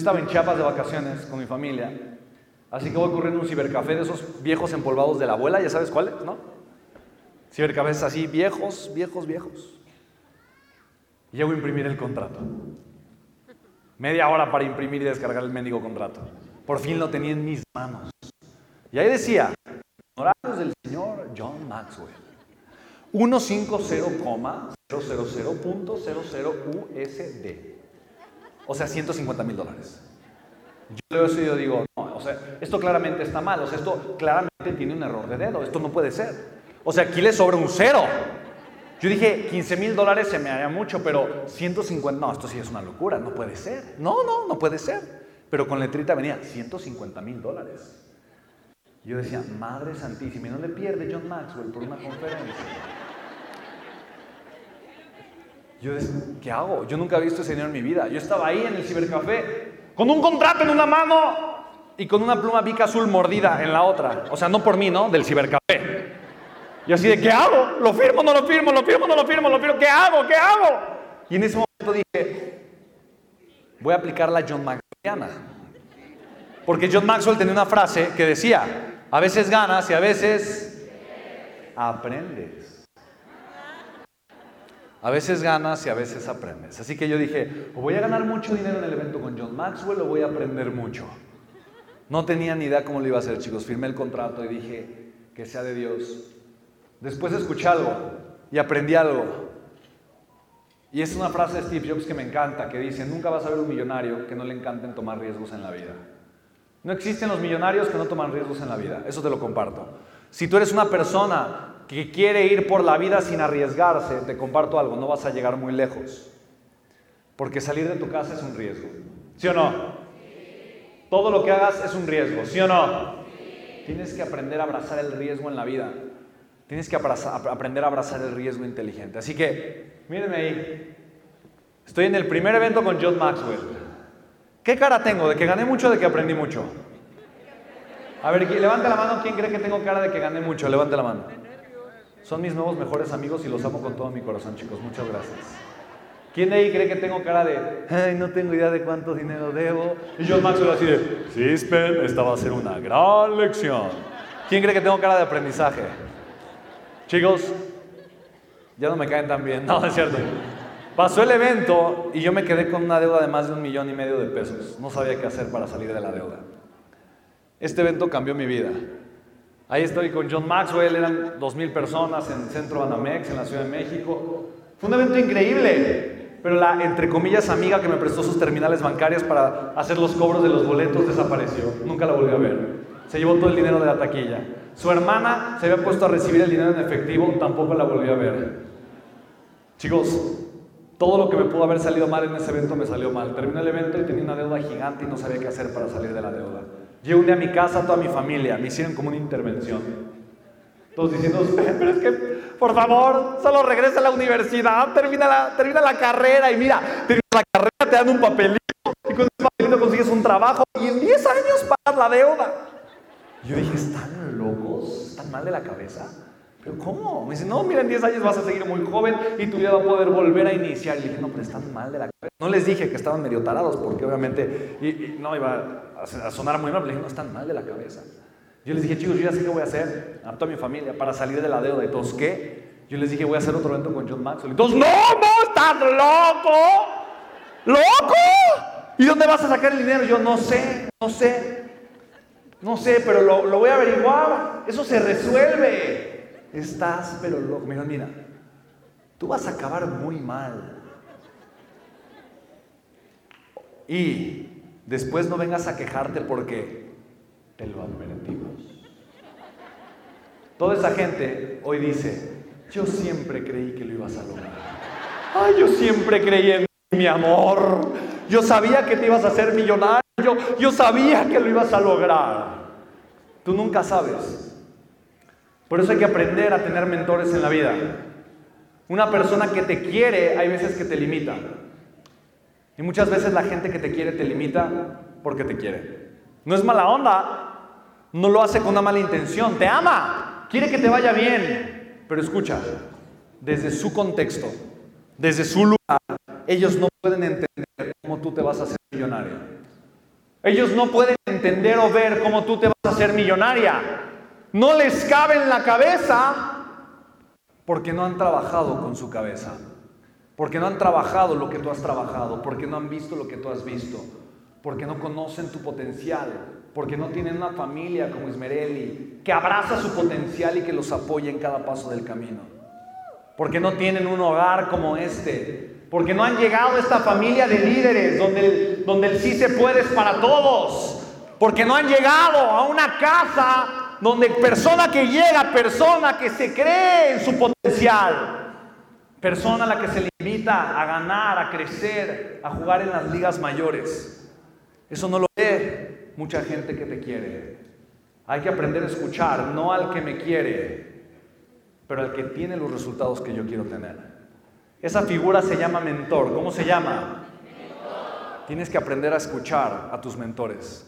estaba en Chiapas de vacaciones con mi familia, así que voy corriendo un cibercafé de esos viejos empolvados de la abuela, ya sabes cuáles, ¿no? Cibercafés así, viejos, viejos, viejos. Llego a imprimir el contrato. Media hora para imprimir y descargar el mendigo contrato. Por fin lo tenía en mis manos. Y ahí decía, honorarios del señor John Maxwell. 150,000.00 USD. O sea, 150 mil dólares. Yo leo eso y yo digo, no, o sea, esto claramente está mal, o sea, esto claramente tiene un error de dedo, esto no puede ser. O sea, aquí le sobra un cero. Yo dije, 15 mil dólares se me haría mucho, pero 150, no, esto sí es una locura, no puede ser. No, no, no puede ser. Pero con letrita venía 150 mil dólares. Yo decía, Madre Santísima, y no le pierde John Maxwell por una conferencia. Yo decía, ¿qué hago? Yo nunca he visto ese señor en mi vida. Yo estaba ahí en el cibercafé con un contrato en una mano y con una pluma bica azul mordida en la otra. O sea, no por mí, ¿no? Del cibercafé. Y así de, ¿qué hago? ¿Lo firmo, no lo firmo? ¿Lo firmo, no lo firmo? ¿Lo firmo? ¿Qué hago? ¿Qué hago? Y en ese momento dije, voy a aplicar la John Maxwelliana. Porque John Maxwell tenía una frase que decía, a veces ganas y a veces aprendes. A veces ganas y a veces aprendes. Así que yo dije, o voy a ganar mucho dinero en el evento con John Maxwell o voy a aprender mucho. No tenía ni idea cómo lo iba a hacer, chicos. Firmé el contrato y dije, que sea de Dios. Después escuché algo y aprendí algo. Y es una frase de Steve Jobs que me encanta, que dice, nunca vas a ver un millonario que no le encanten tomar riesgos en la vida. No existen los millonarios que no toman riesgos en la vida, eso te lo comparto. Si tú eres una persona que quiere ir por la vida sin arriesgarse, te comparto algo, no vas a llegar muy lejos. Porque salir de tu casa es un riesgo. ¿Sí o no? Todo lo que hagas es un riesgo, ¿sí o no? Tienes que aprender a abrazar el riesgo en la vida. Tienes que aprender a abrazar el riesgo inteligente. Así que, mírenme ahí. Estoy en el primer evento con John Maxwell. ¿Qué cara tengo? ¿De que gané mucho o de que aprendí mucho? A ver, levante la mano. ¿Quién cree que tengo cara de que gané mucho? Levante la mano. Son mis nuevos mejores amigos y los amo con todo mi corazón, chicos. Muchas gracias. ¿Quién de ahí cree que tengo cara de, ay, no tengo idea de cuánto dinero debo? Y John Maxwell así de, sí, Spen, esta va a ser una gran lección. ¿Quién cree que tengo cara de aprendizaje? Chicos, ya no me caen tan bien. No, es cierto. Pasó el evento y yo me quedé con una deuda de más de un millón y medio de pesos. No sabía qué hacer para salir de la deuda. Este evento cambió mi vida. Ahí estoy con John Maxwell, eran dos mil personas en Centro Banamex, en la Ciudad de México. Fue un evento increíble, pero la, entre comillas, amiga que me prestó sus terminales bancarias para hacer los cobros de los boletos desapareció. Nunca la volví a ver. Se llevó todo el dinero de la taquilla. Su hermana se había puesto a recibir el dinero en efectivo, tampoco la volví a ver. Chicos, todo lo que me pudo haber salido mal en ese evento me salió mal. Terminé el evento y tenía una deuda gigante y no sabía qué hacer para salir de la deuda. Día a mi casa, toda mi familia, me hicieron como una intervención. Todos diciendo, pero es que, por favor, solo regresa a la universidad, termina la, termina la carrera y mira, termina la carrera, te dan un papelito y con ese papelito consigues un trabajo y en 10 años pagas la deuda. Yo dije, ¿están locos? ¿Están mal de la cabeza? ¿Pero cómo? Me dice, no, mira, en 10 años vas a seguir muy joven y tu vida va a poder volver a iniciar. Y dije, no, pero están mal de la cabeza. No les dije que estaban medio tarados porque obviamente no iba a sonar muy mal, pero dije, no, están mal de la cabeza. Yo les dije, chicos, yo ya sé qué voy a hacer a toda mi familia para salir de la deuda. ¿Y todos qué? Yo les dije, voy a hacer otro evento con John Maxwell. Y todos, no, no, estás loco. ¿Loco? ¿Y dónde vas a sacar el dinero? Yo no sé, no sé. No sé, pero lo, lo voy a averiguar. Eso se resuelve. Estás, pero loco. Mira, mira, tú vas a acabar muy mal. Y después no vengas a quejarte porque te lo advertimos. Toda esa gente hoy dice, yo siempre creí que lo ibas a lograr. Ay, yo siempre creí en mi amor. Yo sabía que te ibas a hacer millonario. Yo, yo sabía que lo ibas a lograr. Tú nunca sabes. Por eso hay que aprender a tener mentores en la vida. Una persona que te quiere, hay veces que te limita. Y muchas veces la gente que te quiere te limita porque te quiere. No es mala onda, no lo hace con una mala intención, te ama, quiere que te vaya bien. Pero escucha, desde su contexto, desde su lugar, ellos no pueden entender cómo tú te vas a hacer millonario. Ellos no pueden entender o ver cómo tú te vas a hacer millonaria. No les cabe en la cabeza porque no han trabajado con su cabeza. Porque no han trabajado lo que tú has trabajado, porque no han visto lo que tú has visto, porque no conocen tu potencial, porque no tienen una familia como Ismerelli que abraza su potencial y que los apoya en cada paso del camino. Porque no tienen un hogar como este, porque no han llegado a esta familia de líderes donde donde el sí se puede es para todos, porque no han llegado a una casa donde persona que llega, persona que se cree en su potencial, persona a la que se le invita a ganar, a crecer, a jugar en las ligas mayores. Eso no lo ve mucha gente que te quiere. Hay que aprender a escuchar, no al que me quiere, pero al que tiene los resultados que yo quiero tener. Esa figura se llama mentor. ¿Cómo se llama? Tienes que aprender a escuchar a tus mentores.